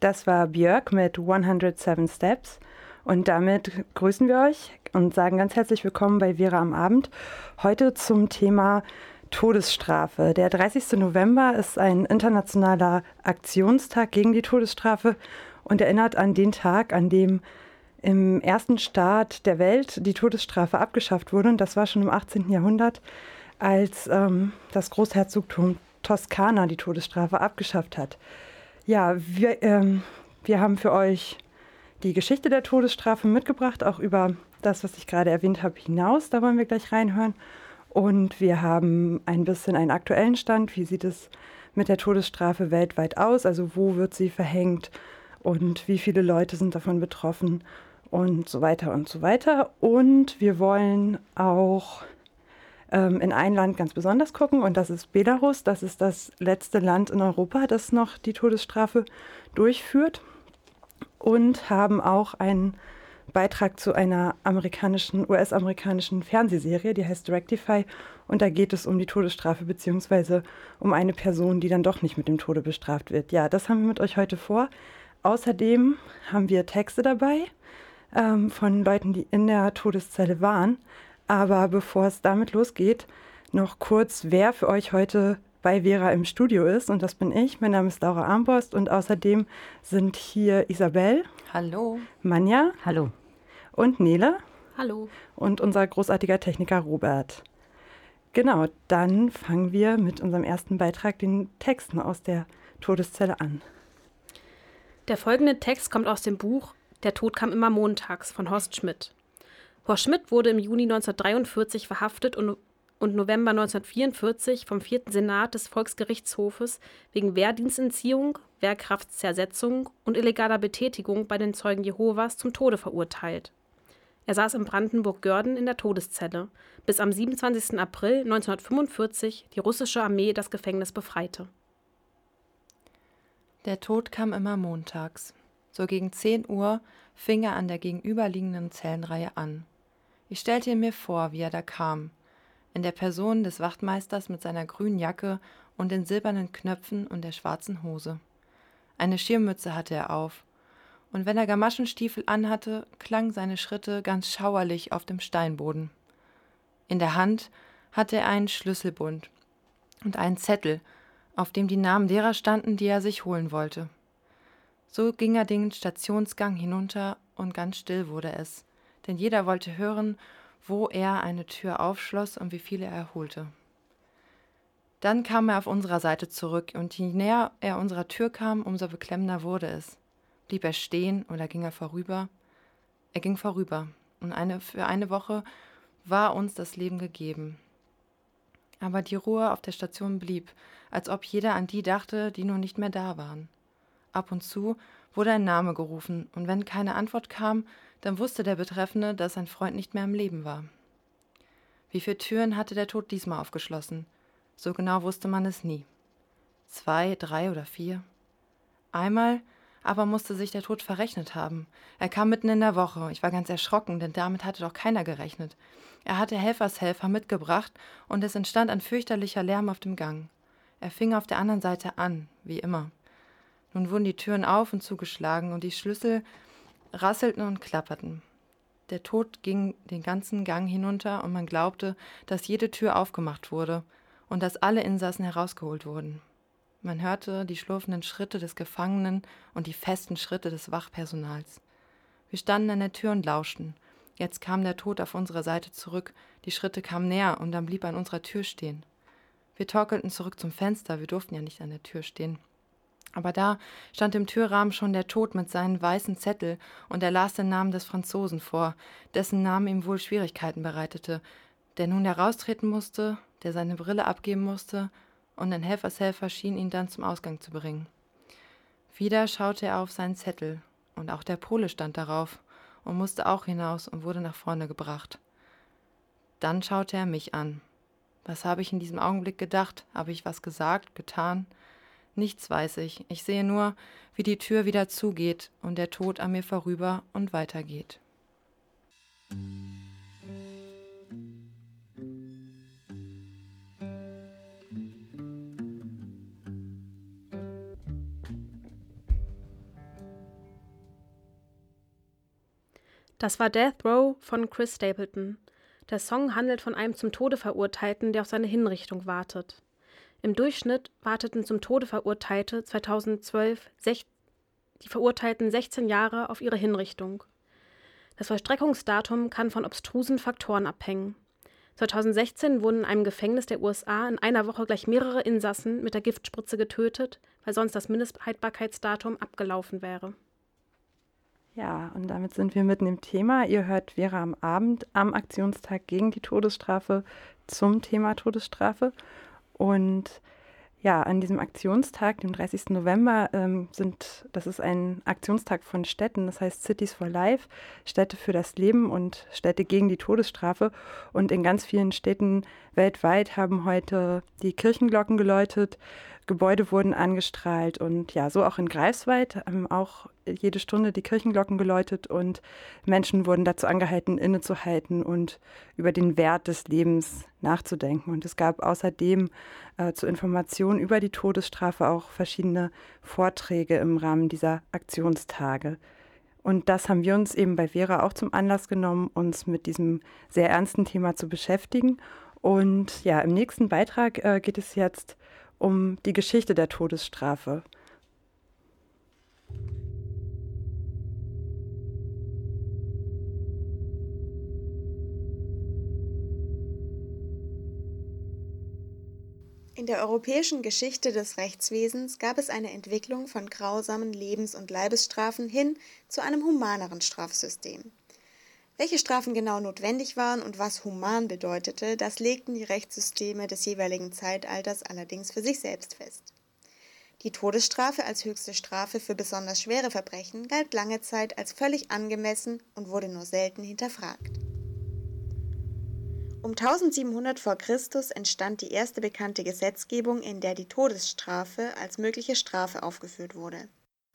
Das war Björk mit 107 Steps. Und damit grüßen wir euch und sagen ganz herzlich willkommen bei Vera am Abend. Heute zum Thema Todesstrafe. Der 30. November ist ein internationaler Aktionstag gegen die Todesstrafe und erinnert an den Tag, an dem im ersten Staat der Welt die Todesstrafe abgeschafft wurde. Und das war schon im 18. Jahrhundert, als ähm, das Großherzogtum Toskana die Todesstrafe abgeschafft hat. Ja, wir, ähm, wir haben für euch die Geschichte der Todesstrafe mitgebracht, auch über das, was ich gerade erwähnt habe, hinaus. Da wollen wir gleich reinhören. Und wir haben ein bisschen einen aktuellen Stand. Wie sieht es mit der Todesstrafe weltweit aus? Also wo wird sie verhängt und wie viele Leute sind davon betroffen und so weiter und so weiter. Und wir wollen auch ähm, in ein Land ganz besonders gucken und das ist Belarus. Das ist das letzte Land in Europa, das noch die Todesstrafe durchführt und haben auch einen Beitrag zu einer amerikanischen, US-amerikanischen Fernsehserie, die heißt Directify. Und da geht es um die Todesstrafe beziehungsweise um eine Person, die dann doch nicht mit dem Tode bestraft wird. Ja, das haben wir mit euch heute vor. Außerdem haben wir Texte dabei ähm, von Leuten, die in der Todeszelle waren. Aber bevor es damit losgeht, noch kurz, wer für euch heute bei Vera im Studio ist. Und das bin ich. Mein Name ist Laura Armborst. Und außerdem sind hier Isabel. Hallo. Manja. Hallo. Und Nele. Hallo. Und unser großartiger Techniker Robert. Genau, dann fangen wir mit unserem ersten Beitrag, den Texten aus der Todeszelle an. Der folgende Text kommt aus dem Buch Der Tod kam immer montags von Horst Schmidt. Horst Schmidt wurde im Juni 1943 verhaftet und, und November 1944 vom vierten Senat des Volksgerichtshofes wegen Wehrdienstentziehung, Wehrkraftzersetzung und illegaler Betätigung bei den Zeugen Jehovas zum Tode verurteilt. Er saß in Brandenburg-Görden in der Todeszelle, bis am 27. April 1945 die russische Armee das Gefängnis befreite. Der Tod kam immer montags. So gegen 10 Uhr fing er an der gegenüberliegenden Zellenreihe an. Ich stellte mir vor, wie er da kam, in der Person des Wachtmeisters mit seiner grünen Jacke und den silbernen Knöpfen und der schwarzen Hose. Eine Schirmmütze hatte er auf, und wenn er Gamaschenstiefel anhatte, klangen seine Schritte ganz schauerlich auf dem Steinboden. In der Hand hatte er einen Schlüsselbund und einen Zettel, auf dem die Namen derer standen, die er sich holen wollte. So ging er den Stationsgang hinunter und ganz still wurde es, denn jeder wollte hören, wo er eine Tür aufschloss und wie viele er holte. Dann kam er auf unserer Seite zurück, und je näher er unserer Tür kam, umso beklemmender wurde es. Blieb er stehen oder ging er vorüber? Er ging vorüber, und eine, für eine Woche war uns das Leben gegeben. Aber die Ruhe auf der Station blieb, als ob jeder an die dachte, die nun nicht mehr da waren. Ab und zu wurde ein Name gerufen, und wenn keine Antwort kam, dann wusste der Betreffende, dass sein Freund nicht mehr am Leben war. Wie viele Türen hatte der Tod diesmal aufgeschlossen? So genau wusste man es nie. Zwei, drei oder vier? Einmal aber musste sich der Tod verrechnet haben. Er kam mitten in der Woche. Ich war ganz erschrocken, denn damit hatte doch keiner gerechnet. Er hatte Helfershelfer mitgebracht und es entstand ein fürchterlicher Lärm auf dem Gang. Er fing auf der anderen Seite an, wie immer. Nun wurden die Türen auf und zugeschlagen und die Schlüssel rasselten und klapperten. Der Tod ging den ganzen Gang hinunter und man glaubte, dass jede Tür aufgemacht wurde und dass alle Insassen herausgeholt wurden. Man hörte die schlurfenden Schritte des Gefangenen und die festen Schritte des Wachpersonals. Wir standen an der Tür und lauschten. Jetzt kam der Tod auf unsere Seite zurück, die Schritte kamen näher und dann blieb er an unserer Tür stehen. Wir torkelten zurück zum Fenster, wir durften ja nicht an der Tür stehen. Aber da stand im Türrahmen schon der Tod mit seinen weißen Zettel und er las den Namen des Franzosen vor, dessen Name ihm wohl Schwierigkeiten bereitete, der nun heraustreten musste, der seine Brille abgeben musste, und ein Helfershelfer schien ihn dann zum Ausgang zu bringen. Wieder schaute er auf seinen Zettel, und auch der Pole stand darauf und musste auch hinaus und wurde nach vorne gebracht. Dann schaute er mich an. Was habe ich in diesem Augenblick gedacht? Habe ich was gesagt, getan? Nichts weiß ich. Ich sehe nur, wie die Tür wieder zugeht und der Tod an mir vorüber und weitergeht. Das war Death Row von Chris Stapleton. Der Song handelt von einem zum Tode Verurteilten, der auf seine Hinrichtung wartet. Im Durchschnitt warteten zum Tode Verurteilte 2012 die Verurteilten 16 Jahre auf ihre Hinrichtung. Das Vollstreckungsdatum kann von obstrusen Faktoren abhängen. 2016 wurden in einem Gefängnis der USA in einer Woche gleich mehrere Insassen mit der Giftspritze getötet, weil sonst das Mindesthaltbarkeitsdatum abgelaufen wäre. Ja, und damit sind wir mitten im Thema. Ihr hört Vera am Abend am Aktionstag gegen die Todesstrafe zum Thema Todesstrafe. Und ja, an diesem Aktionstag, dem 30. November, ähm, sind, das ist ein Aktionstag von Städten, das heißt Cities for Life, Städte für das Leben und Städte gegen die Todesstrafe. Und in ganz vielen Städten weltweit haben heute die Kirchenglocken geläutet, Gebäude wurden angestrahlt und ja, so auch in Greifswald haben auch jede Stunde die Kirchenglocken geläutet und Menschen wurden dazu angehalten, innezuhalten und über den Wert des Lebens nachzudenken. Und es gab außerdem äh, zur Information über die Todesstrafe auch verschiedene Vorträge im Rahmen dieser Aktionstage. Und das haben wir uns eben bei Vera auch zum Anlass genommen, uns mit diesem sehr ernsten Thema zu beschäftigen. Und ja, im nächsten Beitrag äh, geht es jetzt um die Geschichte der Todesstrafe. In der europäischen Geschichte des Rechtswesens gab es eine Entwicklung von grausamen Lebens- und Leibesstrafen hin zu einem humaneren Strafsystem. Welche Strafen genau notwendig waren und was human bedeutete, das legten die Rechtssysteme des jeweiligen Zeitalters allerdings für sich selbst fest. Die Todesstrafe als höchste Strafe für besonders schwere Verbrechen galt lange Zeit als völlig angemessen und wurde nur selten hinterfragt. Um 1700 v. Chr. entstand die erste bekannte Gesetzgebung, in der die Todesstrafe als mögliche Strafe aufgeführt wurde.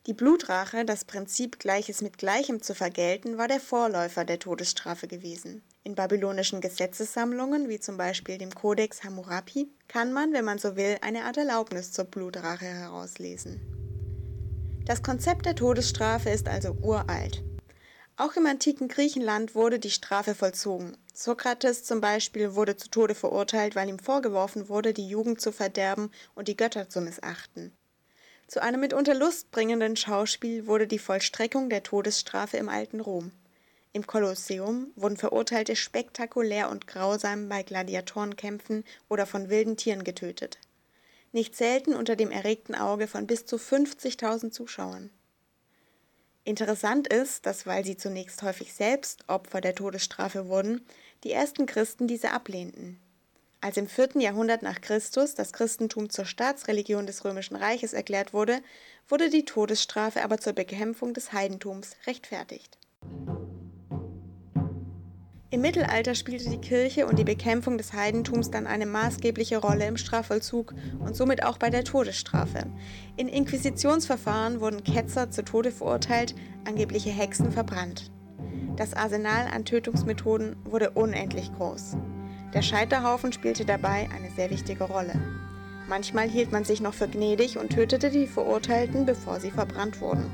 Die Blutrache, das Prinzip Gleiches mit Gleichem zu vergelten, war der Vorläufer der Todesstrafe gewesen. In babylonischen Gesetzessammlungen, wie zum Beispiel dem Kodex Hammurapi, kann man, wenn man so will, eine Art Erlaubnis zur Blutrache herauslesen. Das Konzept der Todesstrafe ist also uralt. Auch im antiken Griechenland wurde die Strafe vollzogen. Sokrates zum Beispiel wurde zu Tode verurteilt, weil ihm vorgeworfen wurde, die Jugend zu verderben und die Götter zu missachten. Zu einem mitunter lustbringenden Schauspiel wurde die Vollstreckung der Todesstrafe im alten Rom. Im Kolosseum wurden Verurteilte spektakulär und grausam bei Gladiatorenkämpfen oder von wilden Tieren getötet. Nicht selten unter dem erregten Auge von bis zu 50.000 Zuschauern. Interessant ist, dass weil sie zunächst häufig selbst Opfer der Todesstrafe wurden, die ersten Christen diese ablehnten. Als im vierten Jahrhundert nach Christus das Christentum zur Staatsreligion des Römischen Reiches erklärt wurde, wurde die Todesstrafe aber zur Bekämpfung des Heidentums rechtfertigt. Im Mittelalter spielte die Kirche und die Bekämpfung des Heidentums dann eine maßgebliche Rolle im Strafvollzug und somit auch bei der Todesstrafe. In Inquisitionsverfahren wurden Ketzer zu Tode verurteilt, angebliche Hexen verbrannt. Das Arsenal an Tötungsmethoden wurde unendlich groß. Der Scheiterhaufen spielte dabei eine sehr wichtige Rolle. Manchmal hielt man sich noch für gnädig und tötete die Verurteilten, bevor sie verbrannt wurden.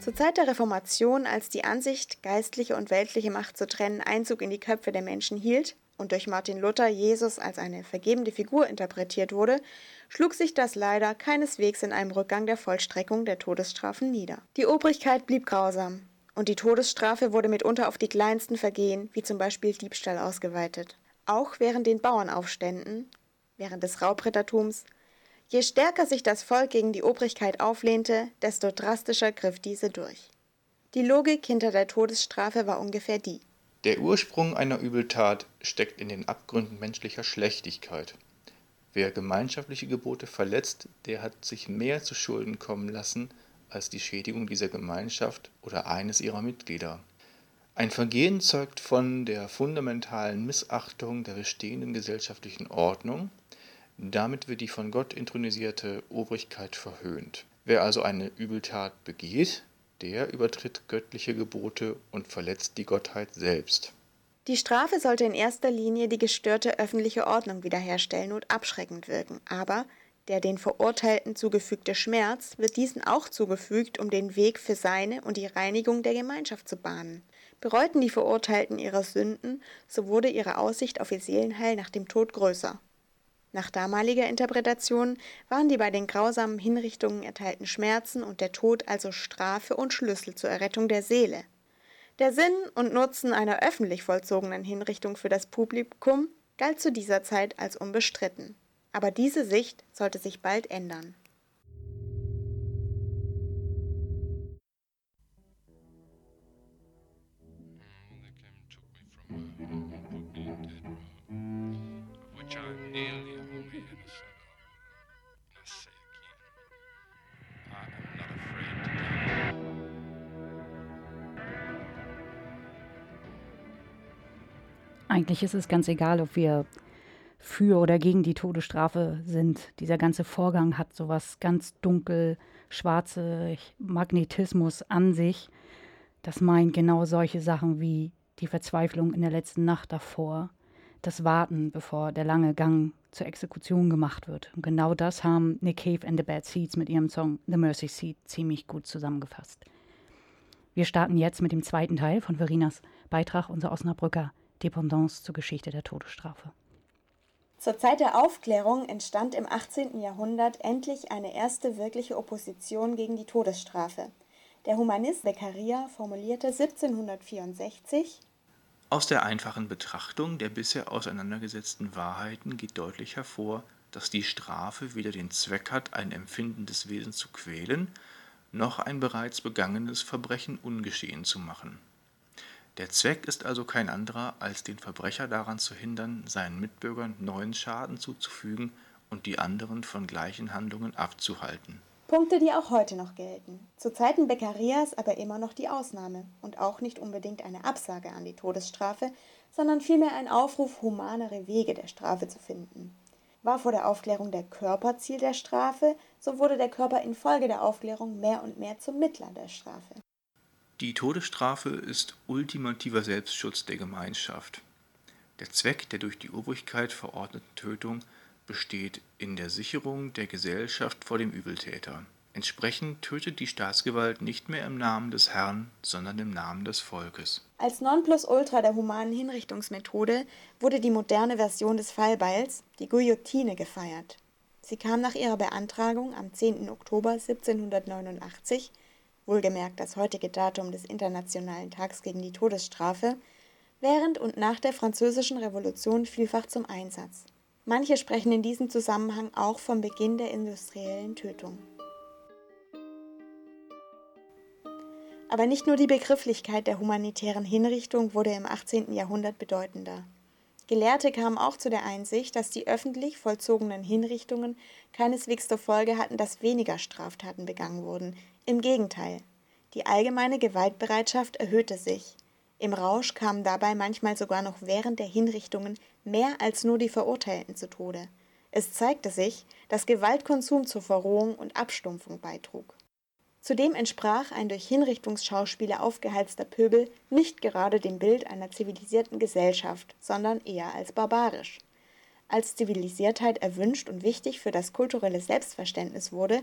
Zur Zeit der Reformation, als die Ansicht, geistliche und weltliche Macht zu trennen, Einzug in die Köpfe der Menschen hielt und durch Martin Luther Jesus als eine vergebende Figur interpretiert wurde, schlug sich das leider keineswegs in einem Rückgang der Vollstreckung der Todesstrafen nieder. Die Obrigkeit blieb grausam und die Todesstrafe wurde mitunter auf die kleinsten Vergehen, wie zum Beispiel Diebstahl, ausgeweitet auch während den Bauernaufständen, während des Raubrittertums. Je stärker sich das Volk gegen die Obrigkeit auflehnte, desto drastischer griff diese durch. Die Logik hinter der Todesstrafe war ungefähr die. Der Ursprung einer Übeltat steckt in den Abgründen menschlicher Schlechtigkeit. Wer gemeinschaftliche Gebote verletzt, der hat sich mehr zu Schulden kommen lassen als die Schädigung dieser Gemeinschaft oder eines ihrer Mitglieder. Ein Vergehen zeugt von der fundamentalen Missachtung der bestehenden gesellschaftlichen Ordnung, damit wird die von Gott intronisierte Obrigkeit verhöhnt. Wer also eine Übeltat begeht, der übertritt göttliche Gebote und verletzt die Gottheit selbst. Die Strafe sollte in erster Linie die gestörte öffentliche Ordnung wiederherstellen und abschreckend wirken, aber der den Verurteilten zugefügte Schmerz wird diesen auch zugefügt, um den Weg für seine und die Reinigung der Gemeinschaft zu bahnen. Bereuten die Verurteilten ihre Sünden, so wurde ihre Aussicht auf ihr Seelenheil nach dem Tod größer. Nach damaliger Interpretation waren die bei den grausamen Hinrichtungen erteilten Schmerzen und der Tod also Strafe und Schlüssel zur Errettung der Seele. Der Sinn und Nutzen einer öffentlich vollzogenen Hinrichtung für das Publikum galt zu dieser Zeit als unbestritten. Aber diese Sicht sollte sich bald ändern. Eigentlich ist es ganz egal, ob wir für oder gegen die Todesstrafe sind. Dieser ganze Vorgang hat sowas ganz dunkel, schwarze Magnetismus an sich. Das meint genau solche Sachen wie die Verzweiflung in der letzten Nacht davor, das Warten, bevor der lange Gang zur Exekution gemacht wird. Und genau das haben Nick Cave and the Bad Seeds mit ihrem Song The Mercy Seat ziemlich gut zusammengefasst. Wir starten jetzt mit dem zweiten Teil von Verinas Beitrag, unser Osnabrücker Dependance zur Geschichte der Todesstrafe. Zur Zeit der Aufklärung entstand im 18. Jahrhundert endlich eine erste wirkliche Opposition gegen die Todesstrafe. Der Humanist Beccaria formulierte 1764 Aus der einfachen Betrachtung der bisher auseinandergesetzten Wahrheiten geht deutlich hervor, dass die Strafe weder den Zweck hat, ein empfindendes Wesen zu quälen, noch ein bereits begangenes Verbrechen ungeschehen zu machen. Der Zweck ist also kein anderer, als den Verbrecher daran zu hindern, seinen Mitbürgern neuen Schaden zuzufügen und die anderen von gleichen Handlungen abzuhalten. Punkte, die auch heute noch gelten. Zu Zeiten Beccarias aber immer noch die Ausnahme und auch nicht unbedingt eine Absage an die Todesstrafe, sondern vielmehr ein Aufruf, humanere Wege der Strafe zu finden. War vor der Aufklärung der Körper Ziel der Strafe, so wurde der Körper infolge der Aufklärung mehr und mehr zum Mittler der Strafe. Die Todesstrafe ist ultimativer Selbstschutz der Gemeinschaft. Der Zweck der durch die Obrigkeit verordneten Tötung besteht in der Sicherung der Gesellschaft vor dem Übeltäter. Entsprechend tötet die Staatsgewalt nicht mehr im Namen des Herrn, sondern im Namen des Volkes. Als Nonplusultra der humanen Hinrichtungsmethode wurde die moderne Version des Fallbeils, die Guillotine, gefeiert. Sie kam nach ihrer Beantragung am 10. Oktober 1789 wohlgemerkt das heutige Datum des Internationalen Tags gegen die Todesstrafe, während und nach der Französischen Revolution vielfach zum Einsatz. Manche sprechen in diesem Zusammenhang auch vom Beginn der industriellen Tötung. Aber nicht nur die Begrifflichkeit der humanitären Hinrichtung wurde im 18. Jahrhundert bedeutender. Gelehrte kamen auch zu der Einsicht, dass die öffentlich vollzogenen Hinrichtungen keineswegs zur Folge hatten, dass weniger Straftaten begangen wurden, im Gegenteil, die allgemeine Gewaltbereitschaft erhöhte sich. Im Rausch kamen dabei manchmal sogar noch während der Hinrichtungen mehr als nur die Verurteilten zu Tode. Es zeigte sich, dass Gewaltkonsum zur Verrohung und Abstumpfung beitrug. Zudem entsprach ein durch Hinrichtungsschauspiele aufgeheizter Pöbel nicht gerade dem Bild einer zivilisierten Gesellschaft, sondern eher als barbarisch. Als Zivilisiertheit erwünscht und wichtig für das kulturelle Selbstverständnis wurde,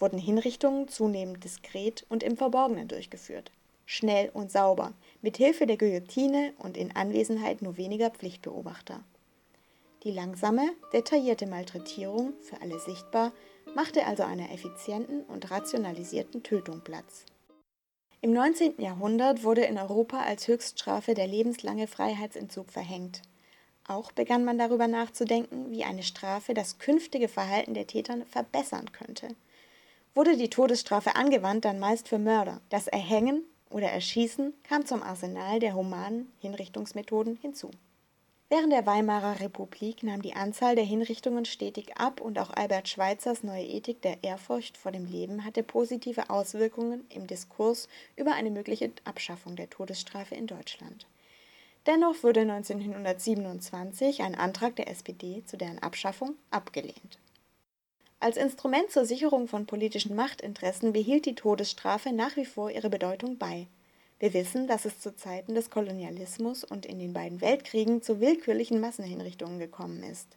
wurden Hinrichtungen zunehmend diskret und im Verborgenen durchgeführt. Schnell und sauber, mit Hilfe der Guillotine und in Anwesenheit nur weniger Pflichtbeobachter. Die langsame, detaillierte Malträtierung, für alle sichtbar, machte also einer effizienten und rationalisierten Tötung Platz. Im 19. Jahrhundert wurde in Europa als Höchststrafe der lebenslange Freiheitsentzug verhängt. Auch begann man darüber nachzudenken, wie eine Strafe das künftige Verhalten der Täter verbessern könnte. Wurde die Todesstrafe angewandt, dann meist für Mörder. Das Erhängen oder Erschießen kam zum Arsenal der humanen Hinrichtungsmethoden hinzu. Während der Weimarer Republik nahm die Anzahl der Hinrichtungen stetig ab und auch Albert Schweitzers neue Ethik der Ehrfurcht vor dem Leben hatte positive Auswirkungen im Diskurs über eine mögliche Abschaffung der Todesstrafe in Deutschland. Dennoch wurde 1927 ein Antrag der SPD zu deren Abschaffung abgelehnt. Als Instrument zur Sicherung von politischen Machtinteressen behielt die Todesstrafe nach wie vor ihre Bedeutung bei. Wir wissen, dass es zu Zeiten des Kolonialismus und in den beiden Weltkriegen zu willkürlichen Massenhinrichtungen gekommen ist.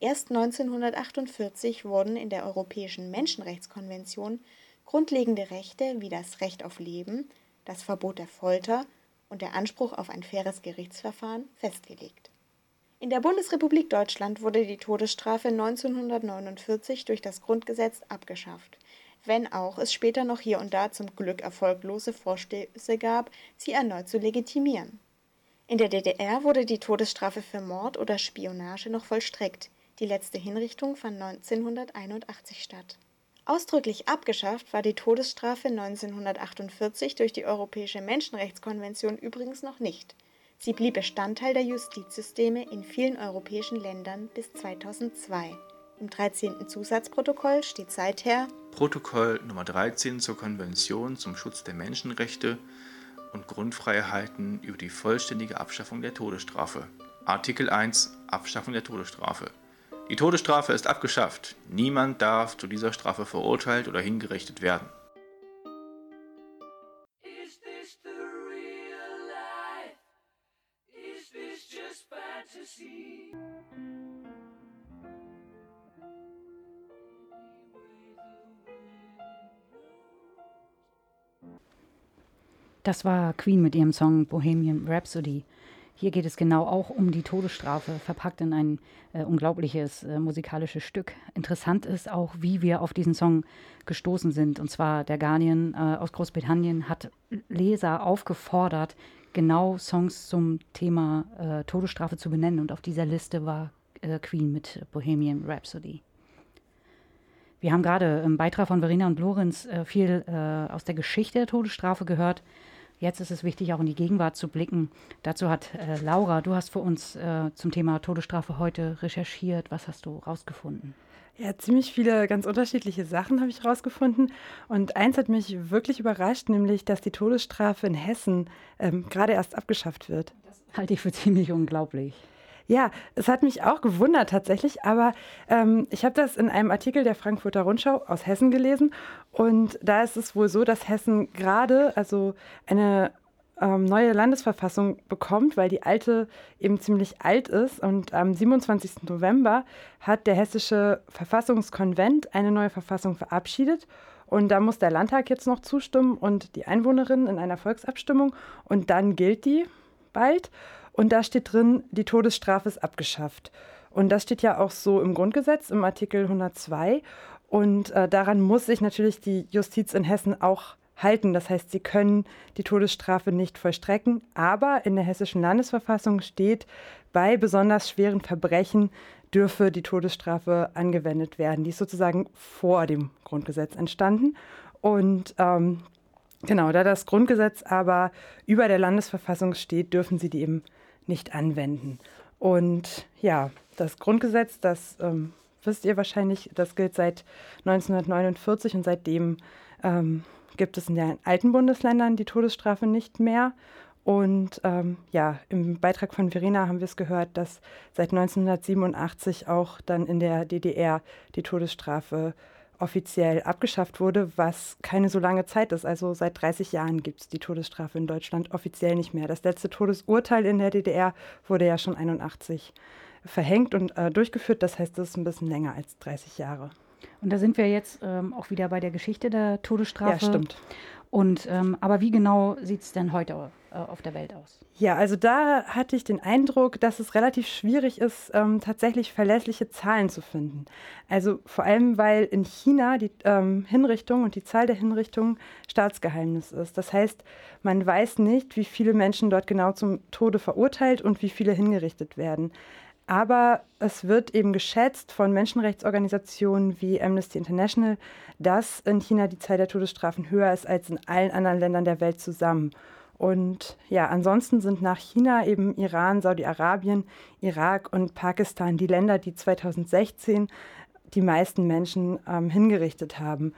Erst 1948 wurden in der Europäischen Menschenrechtskonvention grundlegende Rechte wie das Recht auf Leben, das Verbot der Folter und der Anspruch auf ein faires Gerichtsverfahren festgelegt. In der Bundesrepublik Deutschland wurde die Todesstrafe 1949 durch das Grundgesetz abgeschafft wenn auch es später noch hier und da zum Glück erfolglose Vorstöße gab, sie erneut zu legitimieren. In der DDR wurde die Todesstrafe für Mord oder Spionage noch vollstreckt. Die letzte Hinrichtung fand 1981 statt. Ausdrücklich abgeschafft war die Todesstrafe 1948 durch die Europäische Menschenrechtskonvention übrigens noch nicht. Sie blieb Bestandteil der Justizsysteme in vielen europäischen Ländern bis 2002. Im 13. Zusatzprotokoll steht seither Protokoll Nr. 13 zur Konvention zum Schutz der Menschenrechte und Grundfreiheiten über die vollständige Abschaffung der Todesstrafe. Artikel 1 Abschaffung der Todesstrafe. Die Todesstrafe ist abgeschafft. Niemand darf zu dieser Strafe verurteilt oder hingerichtet werden. Das war Queen mit ihrem Song Bohemian Rhapsody. Hier geht es genau auch um die Todesstrafe, verpackt in ein äh, unglaubliches äh, musikalisches Stück. Interessant ist auch, wie wir auf diesen Song gestoßen sind. Und zwar der Guardian äh, aus Großbritannien hat Leser aufgefordert, genau Songs zum Thema äh, Todesstrafe zu benennen. Und auf dieser Liste war äh, Queen mit Bohemian Rhapsody. Wir haben gerade im Beitrag von Verena und Lorenz äh, viel aus der Geschichte der Todesstrafe gehört. Jetzt ist es wichtig, auch in die Gegenwart zu blicken. Dazu hat äh, Laura, du hast für uns äh, zum Thema Todesstrafe heute recherchiert. Was hast du rausgefunden? Ja, ziemlich viele ganz unterschiedliche Sachen habe ich rausgefunden. Und eins hat mich wirklich überrascht, nämlich, dass die Todesstrafe in Hessen ähm, gerade erst abgeschafft wird. Das halte ich für ziemlich unglaublich. Ja, es hat mich auch gewundert tatsächlich, aber ähm, ich habe das in einem Artikel der Frankfurter Rundschau aus Hessen gelesen und da ist es wohl so, dass Hessen gerade also eine ähm, neue Landesverfassung bekommt, weil die alte eben ziemlich alt ist. Und am 27. November hat der hessische Verfassungskonvent eine neue Verfassung verabschiedet. Und da muss der Landtag jetzt noch zustimmen und die Einwohnerinnen in einer Volksabstimmung. Und dann gilt die bald. Und da steht drin, die Todesstrafe ist abgeschafft. Und das steht ja auch so im Grundgesetz, im Artikel 102. Und äh, daran muss sich natürlich die Justiz in Hessen auch halten. Das heißt, sie können die Todesstrafe nicht vollstrecken. Aber in der hessischen Landesverfassung steht, bei besonders schweren Verbrechen dürfe die Todesstrafe angewendet werden. Die ist sozusagen vor dem Grundgesetz entstanden. Und ähm, genau, da das Grundgesetz aber über der Landesverfassung steht, dürfen sie die eben nicht anwenden. Und ja, das Grundgesetz, das ähm, wisst ihr wahrscheinlich, das gilt seit 1949 und seitdem ähm, gibt es in den alten Bundesländern die Todesstrafe nicht mehr. Und ähm, ja, im Beitrag von Verena haben wir es gehört, dass seit 1987 auch dann in der DDR die Todesstrafe offiziell abgeschafft wurde, was keine so lange Zeit ist. Also seit 30 Jahren gibt es die Todesstrafe in Deutschland offiziell nicht mehr. Das letzte Todesurteil in der DDR wurde ja schon 81 verhängt und äh, durchgeführt. Das heißt, das ist ein bisschen länger als 30 Jahre. Und da sind wir jetzt ähm, auch wieder bei der Geschichte der Todesstrafe. Ja, stimmt. Und ähm, aber wie genau sieht es denn heute auf der Welt aus? Ja, also da hatte ich den Eindruck, dass es relativ schwierig ist, ähm, tatsächlich verlässliche Zahlen zu finden. Also vor allem, weil in China die ähm, Hinrichtung und die Zahl der Hinrichtungen Staatsgeheimnis ist. Das heißt, man weiß nicht, wie viele Menschen dort genau zum Tode verurteilt und wie viele hingerichtet werden. Aber es wird eben geschätzt von Menschenrechtsorganisationen wie Amnesty International, dass in China die Zahl der Todesstrafen höher ist als in allen anderen Ländern der Welt zusammen. Und ja, ansonsten sind nach China eben Iran, Saudi-Arabien, Irak und Pakistan die Länder, die 2016 die meisten Menschen ähm, hingerichtet haben.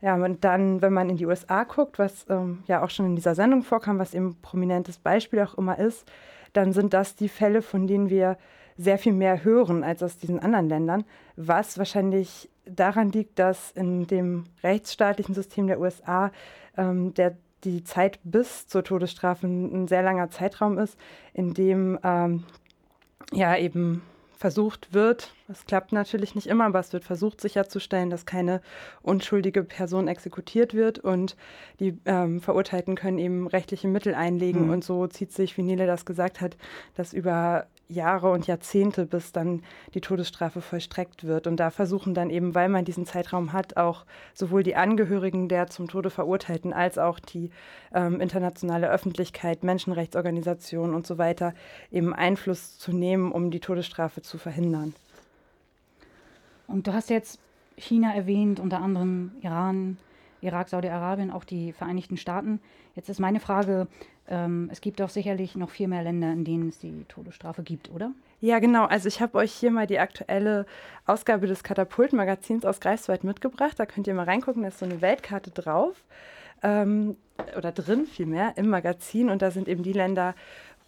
Ja, und dann, wenn man in die USA guckt, was ähm, ja auch schon in dieser Sendung vorkam, was eben prominentes Beispiel auch immer ist, dann sind das die Fälle, von denen wir sehr viel mehr hören als aus diesen anderen Ländern, was wahrscheinlich daran liegt, dass in dem rechtsstaatlichen System der USA ähm, der, die Zeit bis zur Todesstrafe ein, ein sehr langer Zeitraum ist, in dem ähm, ja eben versucht wird, es klappt natürlich nicht immer, aber es wird versucht sicherzustellen, dass keine unschuldige Person exekutiert wird und die ähm, Verurteilten können eben rechtliche Mittel einlegen mhm. und so zieht sich, wie Nele das gesagt hat, das über Jahre und Jahrzehnte, bis dann die Todesstrafe vollstreckt wird. Und da versuchen dann eben, weil man diesen Zeitraum hat, auch sowohl die Angehörigen der zum Tode Verurteilten als auch die ähm, internationale Öffentlichkeit, Menschenrechtsorganisationen und so weiter eben Einfluss zu nehmen, um die Todesstrafe zu verhindern. Und du hast jetzt China erwähnt, unter anderem Iran, Irak, Saudi-Arabien, auch die Vereinigten Staaten. Jetzt ist meine Frage, ähm, es gibt doch sicherlich noch viel mehr Länder, in denen es die Todesstrafe gibt, oder? Ja, genau. Also ich habe euch hier mal die aktuelle Ausgabe des Katapult-Magazins aus Greifswald mitgebracht. Da könnt ihr mal reingucken, da ist so eine Weltkarte drauf. Ähm, oder drin vielmehr im Magazin. Und da sind eben die Länder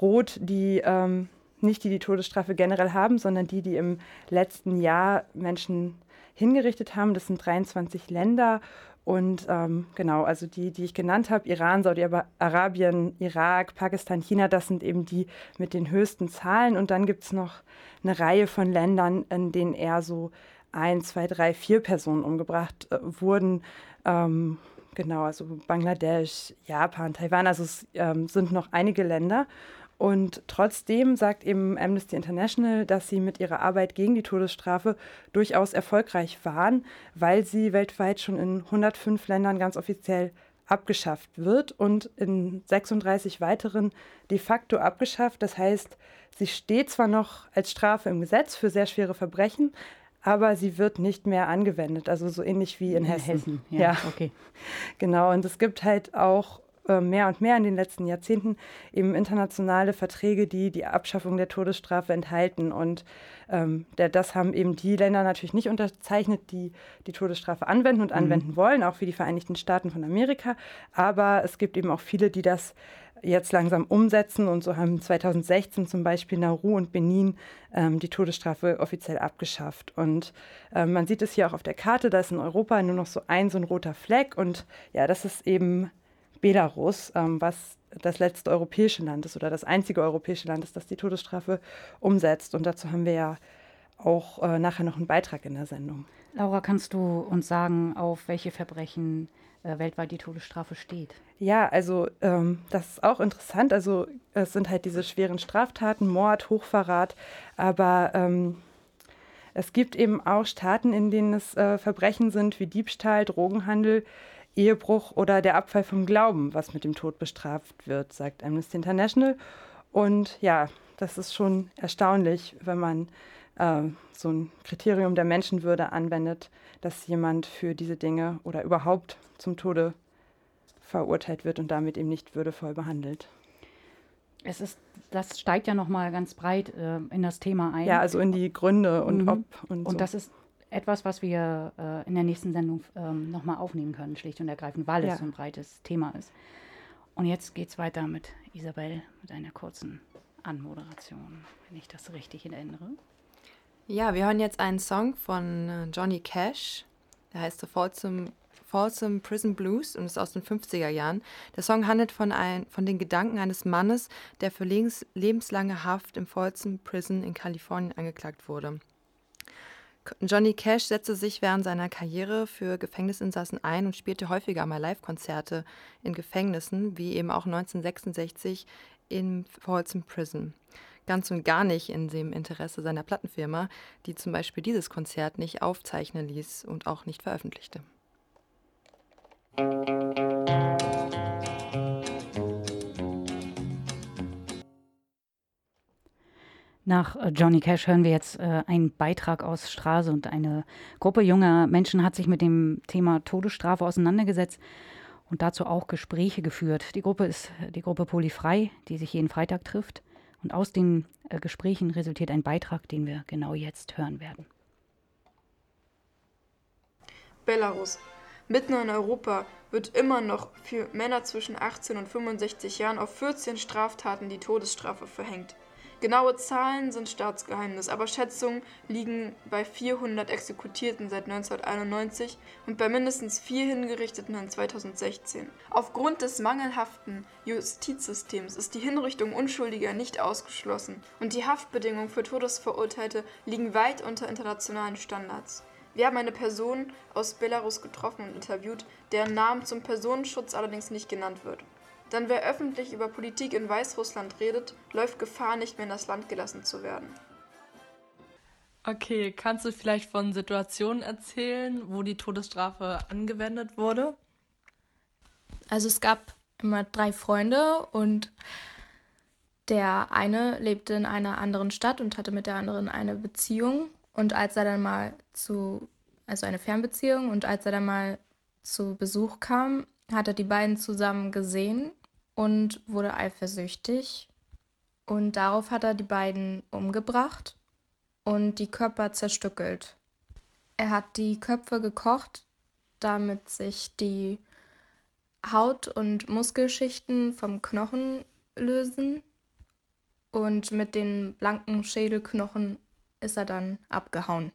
rot, die ähm, nicht die die Todesstrafe generell haben, sondern die, die im letzten Jahr Menschen hingerichtet haben. Das sind 23 Länder und ähm, genau, also die, die ich genannt habe, Iran, Saudi-Arabien, Irak, Pakistan, China, das sind eben die mit den höchsten Zahlen. Und dann gibt es noch eine Reihe von Ländern, in denen eher so ein, zwei, drei, vier Personen umgebracht äh, wurden. Ähm, genau, also Bangladesch, Japan, Taiwan, also es ähm, sind noch einige Länder. Und trotzdem sagt eben Amnesty International, dass sie mit ihrer Arbeit gegen die Todesstrafe durchaus erfolgreich waren, weil sie weltweit schon in 105 Ländern ganz offiziell abgeschafft wird und in 36 weiteren de facto abgeschafft. Das heißt, sie steht zwar noch als Strafe im Gesetz für sehr schwere Verbrechen, aber sie wird nicht mehr angewendet, also so ähnlich wie in, in Hessen. Hessen. Ja, ja, okay. Genau, und es gibt halt auch äh, mehr und mehr in den letzten Jahrzehnten eben internationale Verträge, die die Abschaffung der Todesstrafe enthalten. Und ähm, der, das haben eben die Länder natürlich nicht unterzeichnet, die die Todesstrafe anwenden und mhm. anwenden wollen, auch wie die Vereinigten Staaten von Amerika. Aber es gibt eben auch viele, die das jetzt langsam umsetzen. Und so haben 2016 zum Beispiel Nauru und Benin ähm, die Todesstrafe offiziell abgeschafft. Und ähm, man sieht es hier auch auf der Karte, da ist in Europa nur noch so ein so ein roter Fleck. Und ja, das ist eben Belarus, ähm, was das letzte europäische Land ist oder das einzige europäische Land ist, das die Todesstrafe umsetzt. Und dazu haben wir ja auch äh, nachher noch einen Beitrag in der Sendung. Laura, kannst du uns sagen, auf welche Verbrechen äh, weltweit die Todesstrafe steht? Ja, also ähm, das ist auch interessant. Also es sind halt diese schweren Straftaten, Mord, Hochverrat, aber ähm, es gibt eben auch Staaten, in denen es äh, Verbrechen sind wie Diebstahl, Drogenhandel, Ehebruch oder der Abfall vom Glauben, was mit dem Tod bestraft wird, sagt Amnesty International. Und ja, das ist schon erstaunlich, wenn man äh, so ein Kriterium der Menschenwürde anwendet, dass jemand für diese Dinge oder überhaupt zum Tode verurteilt wird und damit eben nicht würdevoll behandelt. Es ist, das steigt ja nochmal ganz breit äh, in das Thema ein. Ja, also in die Gründe und mhm. ob und, und so. das ist etwas, was wir äh, in der nächsten Sendung ähm, nochmal aufnehmen können, schlicht und ergreifend, weil ja. es so ein breites Thema ist. Und jetzt geht es weiter mit Isabel mit einer kurzen Anmoderation, wenn ich das richtig erinnere. Ja, wir hören jetzt einen Song von äh, Johnny Cash, der heißt The Folsom, Folsom Prison Blues und ist aus den 50er Jahren. Der Song handelt von, ein, von den Gedanken eines Mannes, der für lebens, lebenslange Haft im Folsom Prison in Kalifornien angeklagt wurde. Johnny Cash setzte sich während seiner Karriere für Gefängnisinsassen ein und spielte häufiger mal Live-Konzerte in Gefängnissen, wie eben auch 1966 in Folsom Prison. Ganz und gar nicht in dem Interesse seiner Plattenfirma, die zum Beispiel dieses Konzert nicht aufzeichnen ließ und auch nicht veröffentlichte. Nach äh, Johnny Cash hören wir jetzt äh, einen Beitrag aus Straße und eine Gruppe junger Menschen hat sich mit dem Thema Todesstrafe auseinandergesetzt und dazu auch Gespräche geführt. Die Gruppe ist die Gruppe Polyfrei, die sich jeden Freitag trifft. Und aus den äh, Gesprächen resultiert ein Beitrag, den wir genau jetzt hören werden. Belarus. Mitten in Europa wird immer noch für Männer zwischen 18 und 65 Jahren auf 14 Straftaten die Todesstrafe verhängt. Genaue Zahlen sind Staatsgeheimnis, aber Schätzungen liegen bei 400 Exekutierten seit 1991 und bei mindestens vier Hingerichteten in 2016. Aufgrund des mangelhaften Justizsystems ist die Hinrichtung Unschuldiger nicht ausgeschlossen und die Haftbedingungen für Todesverurteilte liegen weit unter internationalen Standards. Wir haben eine Person aus Belarus getroffen und interviewt, deren Name zum Personenschutz allerdings nicht genannt wird. Denn wer öffentlich über Politik in Weißrussland redet, läuft Gefahr, nicht mehr in das Land gelassen zu werden. Okay, kannst du vielleicht von Situationen erzählen, wo die Todesstrafe angewendet wurde? Also es gab immer drei Freunde und der eine lebte in einer anderen Stadt und hatte mit der anderen eine Beziehung. Und als er dann mal zu, also eine Fernbeziehung, und als er dann mal zu Besuch kam, hat er die beiden zusammen gesehen und wurde eifersüchtig. Und darauf hat er die beiden umgebracht und die Körper zerstückelt. Er hat die Köpfe gekocht, damit sich die Haut- und Muskelschichten vom Knochen lösen. Und mit den blanken Schädelknochen ist er dann abgehauen.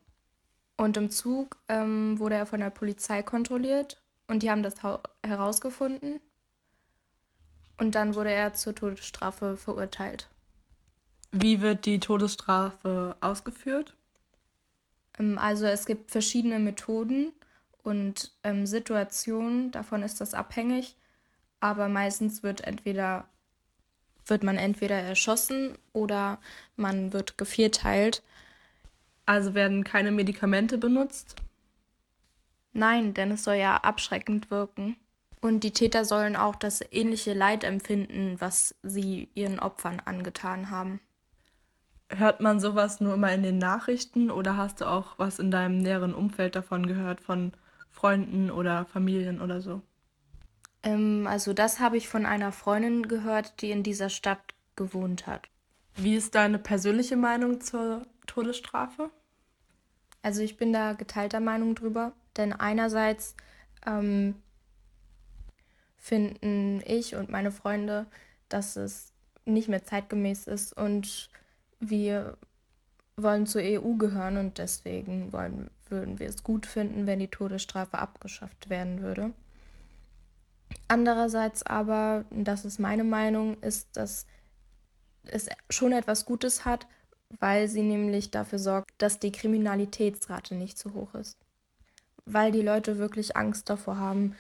Und im Zug ähm, wurde er von der Polizei kontrolliert und die haben das herausgefunden. Und dann wurde er zur Todesstrafe verurteilt. Wie wird die Todesstrafe ausgeführt? Ähm, also es gibt verschiedene Methoden und ähm, Situationen, davon ist das abhängig. Aber meistens wird entweder wird man entweder erschossen oder man wird gevierteilt. Also werden keine Medikamente benutzt? Nein, denn es soll ja abschreckend wirken. Und die Täter sollen auch das ähnliche Leid empfinden, was sie ihren Opfern angetan haben. Hört man sowas nur immer in den Nachrichten oder hast du auch was in deinem näheren Umfeld davon gehört, von Freunden oder Familien oder so? Ähm, also das habe ich von einer Freundin gehört, die in dieser Stadt gewohnt hat. Wie ist deine persönliche Meinung zur Todesstrafe? Also ich bin da geteilter Meinung drüber, denn einerseits ähm, finden ich und meine Freunde, dass es nicht mehr zeitgemäß ist und wir wollen zur EU gehören und deswegen wollen, würden wir es gut finden, wenn die Todesstrafe abgeschafft werden würde. Andererseits aber, das ist meine Meinung, ist, dass es schon etwas Gutes hat, weil sie nämlich dafür sorgt, dass die Kriminalitätsrate nicht zu hoch ist. Weil die Leute wirklich Angst davor haben,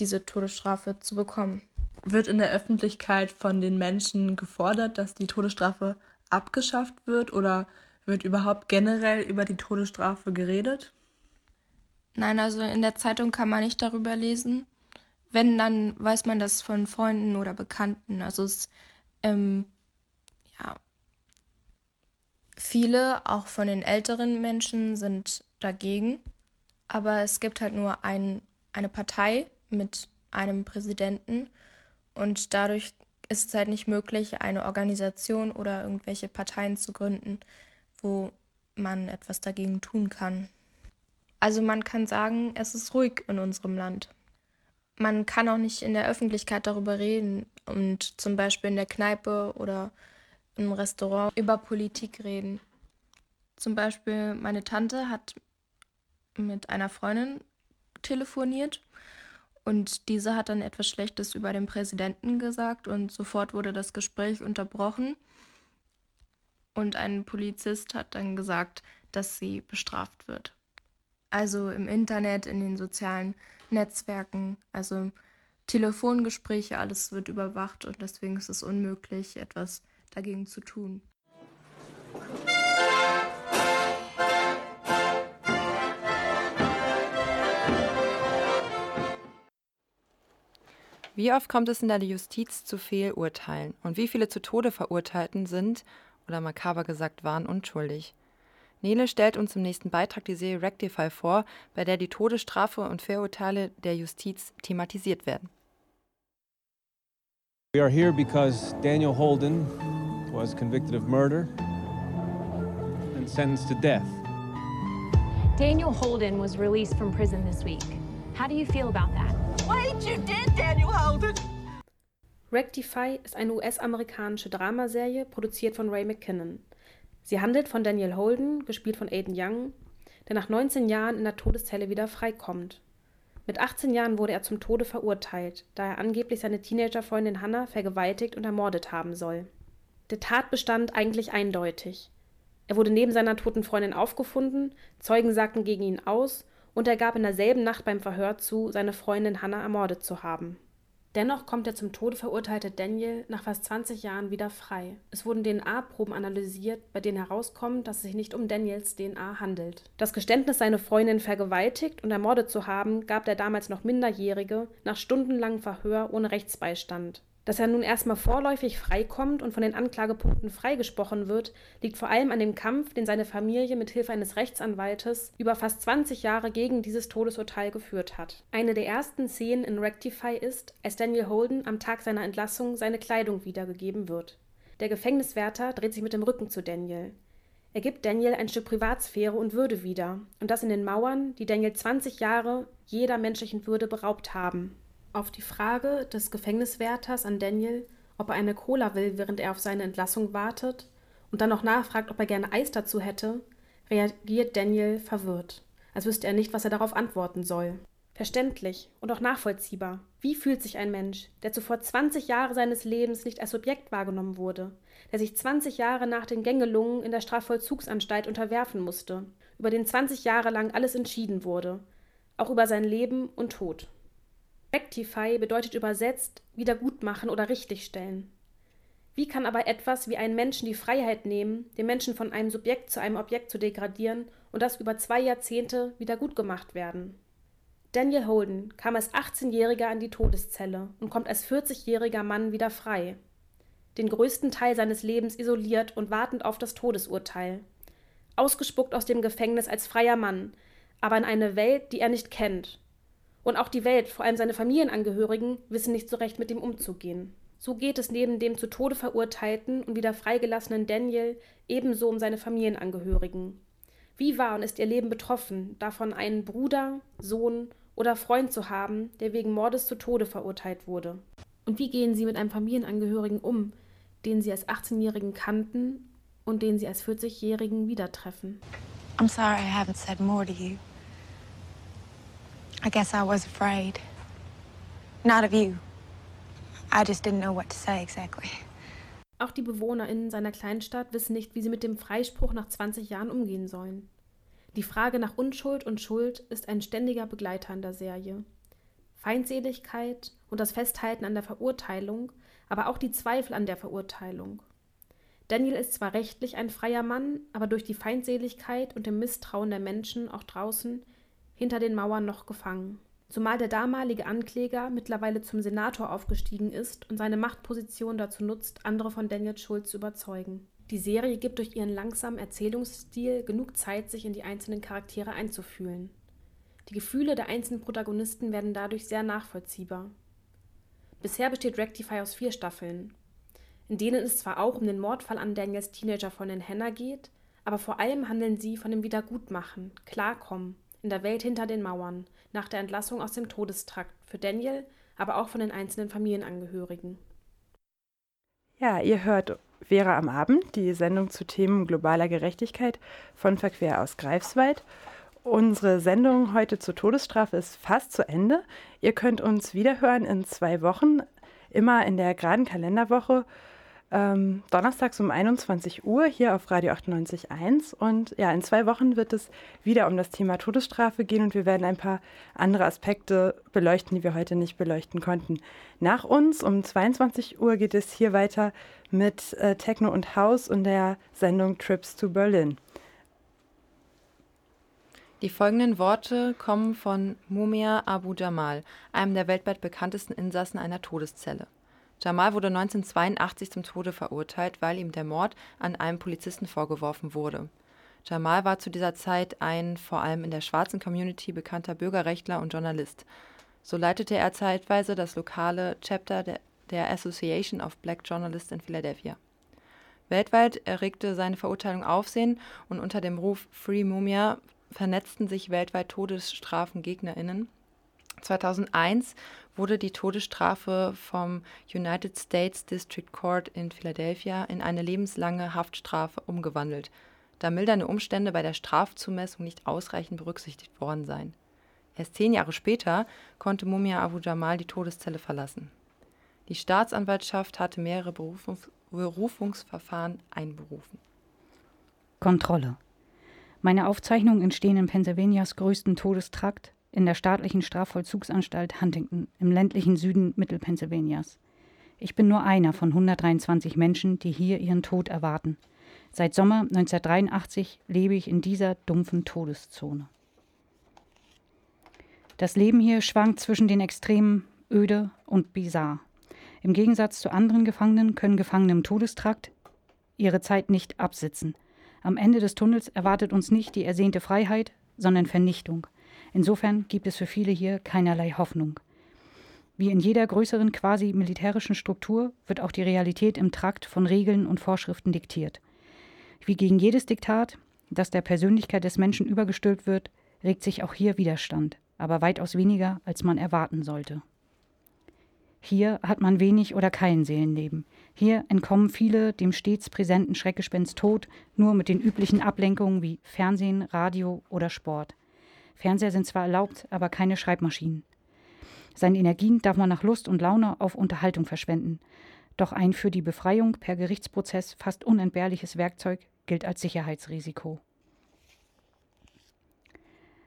diese Todesstrafe zu bekommen. Wird in der Öffentlichkeit von den Menschen gefordert, dass die Todesstrafe abgeschafft wird oder wird überhaupt generell über die Todesstrafe geredet? Nein, also in der Zeitung kann man nicht darüber lesen. Wenn, dann weiß man das von Freunden oder Bekannten. Also es, ähm, ja, viele, auch von den älteren Menschen, sind dagegen. Aber es gibt halt nur ein, eine Partei, mit einem Präsidenten und dadurch ist es halt nicht möglich, eine Organisation oder irgendwelche Parteien zu gründen, wo man etwas dagegen tun kann. Also man kann sagen, es ist ruhig in unserem Land. Man kann auch nicht in der Öffentlichkeit darüber reden und zum Beispiel in der Kneipe oder im Restaurant über Politik reden. Zum Beispiel meine Tante hat mit einer Freundin telefoniert und diese hat dann etwas Schlechtes über den Präsidenten gesagt und sofort wurde das Gespräch unterbrochen. Und ein Polizist hat dann gesagt, dass sie bestraft wird. Also im Internet, in den sozialen Netzwerken, also Telefongespräche, alles wird überwacht und deswegen ist es unmöglich, etwas dagegen zu tun. Wie oft kommt es in der Justiz zu Fehlurteilen und wie viele zu Tode verurteilten sind oder makaber gesagt waren unschuldig. Nele stellt uns im nächsten Beitrag die Serie Rectify vor, bei der die Todesstrafe und Vorurteile der Justiz thematisiert werden. We are here because Daniel Holden was convicted of murder and sentenced to death. Daniel Holden was released from prison this week. How do you feel about that? Wait, you did, Daniel Holden! Rectify ist eine US-amerikanische Dramaserie, produziert von Ray McKinnon. Sie handelt von Daniel Holden, gespielt von Aiden Young, der nach 19 Jahren in der Todeszelle wieder freikommt. Mit 18 Jahren wurde er zum Tode verurteilt, da er angeblich seine Teenagerfreundin Hannah vergewaltigt und ermordet haben soll. Der Tatbestand eigentlich eindeutig. Er wurde neben seiner toten Freundin aufgefunden, Zeugen sagten gegen ihn aus und er gab in derselben Nacht beim Verhör zu, seine Freundin Hannah ermordet zu haben. Dennoch kommt der zum Tode verurteilte Daniel nach fast 20 Jahren wieder frei. Es wurden DNA-Proben analysiert, bei denen herauskommt, dass es sich nicht um Daniels DNA handelt. Das Geständnis, seine Freundin vergewaltigt und ermordet zu haben, gab der damals noch Minderjährige nach stundenlangem Verhör ohne Rechtsbeistand. Dass er nun erstmal vorläufig freikommt und von den Anklagepunkten freigesprochen wird, liegt vor allem an dem Kampf, den seine Familie mit Hilfe eines Rechtsanwaltes über fast 20 Jahre gegen dieses Todesurteil geführt hat. Eine der ersten Szenen in Rectify ist, als Daniel Holden am Tag seiner Entlassung seine Kleidung wiedergegeben wird. Der Gefängniswärter dreht sich mit dem Rücken zu Daniel. Er gibt Daniel ein Stück Privatsphäre und Würde wieder, und das in den Mauern, die Daniel 20 Jahre jeder menschlichen Würde beraubt haben. Auf die Frage des Gefängniswärters an Daniel, ob er eine Cola will, während er auf seine Entlassung wartet, und dann noch nachfragt, ob er gerne Eis dazu hätte, reagiert Daniel verwirrt, als wüsste er nicht, was er darauf antworten soll. Verständlich und auch nachvollziehbar. Wie fühlt sich ein Mensch, der zuvor 20 Jahre seines Lebens nicht als Subjekt wahrgenommen wurde, der sich 20 Jahre nach den Gängelungen in der Strafvollzugsanstalt unterwerfen musste, über den 20 Jahre lang alles entschieden wurde, auch über sein Leben und Tod? Rectify bedeutet übersetzt wiedergutmachen oder richtigstellen. Wie kann aber etwas wie einen Menschen die Freiheit nehmen, den Menschen von einem Subjekt zu einem Objekt zu degradieren und das über zwei Jahrzehnte wiedergutgemacht werden? Daniel Holden kam als 18-Jähriger in die Todeszelle und kommt als 40-jähriger Mann wieder frei. Den größten Teil seines Lebens isoliert und wartend auf das Todesurteil. Ausgespuckt aus dem Gefängnis als freier Mann, aber in eine Welt, die er nicht kennt und auch die Welt, vor allem seine Familienangehörigen, wissen nicht so recht mit ihm umzugehen. So geht es neben dem zu Tode verurteilten und wieder freigelassenen Daniel ebenso um seine Familienangehörigen. Wie war und ist ihr Leben betroffen, davon einen Bruder, Sohn oder Freund zu haben, der wegen Mordes zu Tode verurteilt wurde? Und wie gehen sie mit einem Familienangehörigen um, den sie als 18-Jährigen kannten und den sie als 40-Jährigen wieder treffen? I'm sorry I haven't said more to you. I guess I was afraid. Not of you. I just didn't know what to say exactly. Auch die BewohnerInnen seiner Kleinstadt wissen nicht, wie sie mit dem Freispruch nach 20 Jahren umgehen sollen. Die Frage nach Unschuld und Schuld ist ein ständiger Begleiter in der Serie. Feindseligkeit und das Festhalten an der Verurteilung, aber auch die Zweifel an der Verurteilung. Daniel ist zwar rechtlich ein freier Mann, aber durch die Feindseligkeit und dem Misstrauen der Menschen auch draußen hinter den Mauern noch gefangen. Zumal der damalige Ankläger mittlerweile zum Senator aufgestiegen ist und seine Machtposition dazu nutzt, andere von Daniels Schuld zu überzeugen. Die Serie gibt durch ihren langsamen Erzählungsstil genug Zeit, sich in die einzelnen Charaktere einzufühlen. Die Gefühle der einzelnen Protagonisten werden dadurch sehr nachvollziehbar. Bisher besteht Rectify aus vier Staffeln, in denen es zwar auch um den Mordfall an Daniels Teenager von den Hannah geht, aber vor allem handeln sie von dem Wiedergutmachen, Klarkommen in der Welt hinter den Mauern, nach der Entlassung aus dem Todestrakt für Daniel, aber auch von den einzelnen Familienangehörigen. Ja, ihr hört Vera am Abend, die Sendung zu Themen globaler Gerechtigkeit von Verquer aus Greifswald. Unsere Sendung heute zur Todesstrafe ist fast zu Ende. Ihr könnt uns wiederhören in zwei Wochen, immer in der geraden Kalenderwoche ähm, donnerstags um 21 Uhr hier auf Radio 98.1. Und ja, in zwei Wochen wird es wieder um das Thema Todesstrafe gehen und wir werden ein paar andere Aspekte beleuchten, die wir heute nicht beleuchten konnten. Nach uns um 22 Uhr geht es hier weiter mit äh, Techno und House und der Sendung Trips to Berlin. Die folgenden Worte kommen von Mumia Abu Jamal, einem der weltweit bekanntesten Insassen einer Todeszelle. Jamal wurde 1982 zum Tode verurteilt, weil ihm der Mord an einem Polizisten vorgeworfen wurde. Jamal war zu dieser Zeit ein vor allem in der schwarzen Community bekannter Bürgerrechtler und Journalist. So leitete er zeitweise das lokale Chapter der, der Association of Black Journalists in Philadelphia. Weltweit erregte seine Verurteilung Aufsehen und unter dem Ruf Free Mumia vernetzten sich weltweit Todesstrafengegner*innen. 2001 wurde die Todesstrafe vom United States District Court in Philadelphia in eine lebenslange Haftstrafe umgewandelt, da mildernde Umstände bei der Strafzumessung nicht ausreichend berücksichtigt worden seien. Erst zehn Jahre später konnte Mumia Abu Jamal die Todeszelle verlassen. Die Staatsanwaltschaft hatte mehrere Berufungs Berufungsverfahren einberufen. Kontrolle. Meine Aufzeichnungen entstehen in Pennsylvanias größten Todestrakt, in der staatlichen Strafvollzugsanstalt Huntington im ländlichen Süden Mittelpennsylvanias. Ich bin nur einer von 123 Menschen, die hier ihren Tod erwarten. Seit Sommer 1983 lebe ich in dieser dumpfen Todeszone. Das Leben hier schwankt zwischen den Extremen öde und bizarr. Im Gegensatz zu anderen Gefangenen können Gefangene im Todestrakt ihre Zeit nicht absitzen. Am Ende des Tunnels erwartet uns nicht die ersehnte Freiheit, sondern Vernichtung. Insofern gibt es für viele hier keinerlei Hoffnung. Wie in jeder größeren quasi militärischen Struktur wird auch die Realität im Trakt von Regeln und Vorschriften diktiert. Wie gegen jedes Diktat, das der Persönlichkeit des Menschen übergestülpt wird, regt sich auch hier Widerstand, aber weitaus weniger, als man erwarten sollte. Hier hat man wenig oder kein Seelenleben. Hier entkommen viele dem stets präsenten Schreckgespenst Tod nur mit den üblichen Ablenkungen wie Fernsehen, Radio oder Sport. Fernseher sind zwar erlaubt, aber keine Schreibmaschinen. Seine Energien darf man nach Lust und Laune auf Unterhaltung verschwenden. Doch ein für die Befreiung per Gerichtsprozess fast unentbehrliches Werkzeug gilt als Sicherheitsrisiko.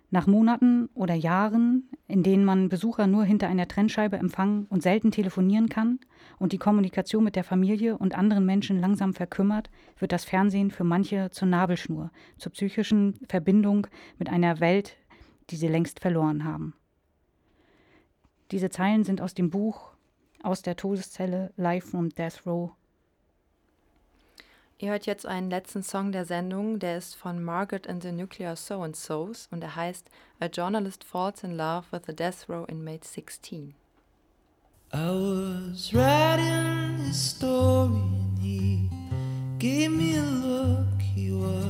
Nach Monaten oder Jahren, in denen man Besucher nur hinter einer Trennscheibe empfangen und selten telefonieren kann und die Kommunikation mit der Familie und anderen Menschen langsam verkümmert, wird das Fernsehen für manche zur Nabelschnur, zur psychischen Verbindung mit einer Welt, die sie längst verloren haben. Diese Zeilen sind aus dem Buch Aus der Todeszelle Live from Death Row. Ihr hört jetzt einen letzten Song der Sendung, der ist von Margaret and the Nuclear So and So's und er heißt A Journalist Falls in Love with a Death Row Inmate 16. I was writing this story and he gave me a look he was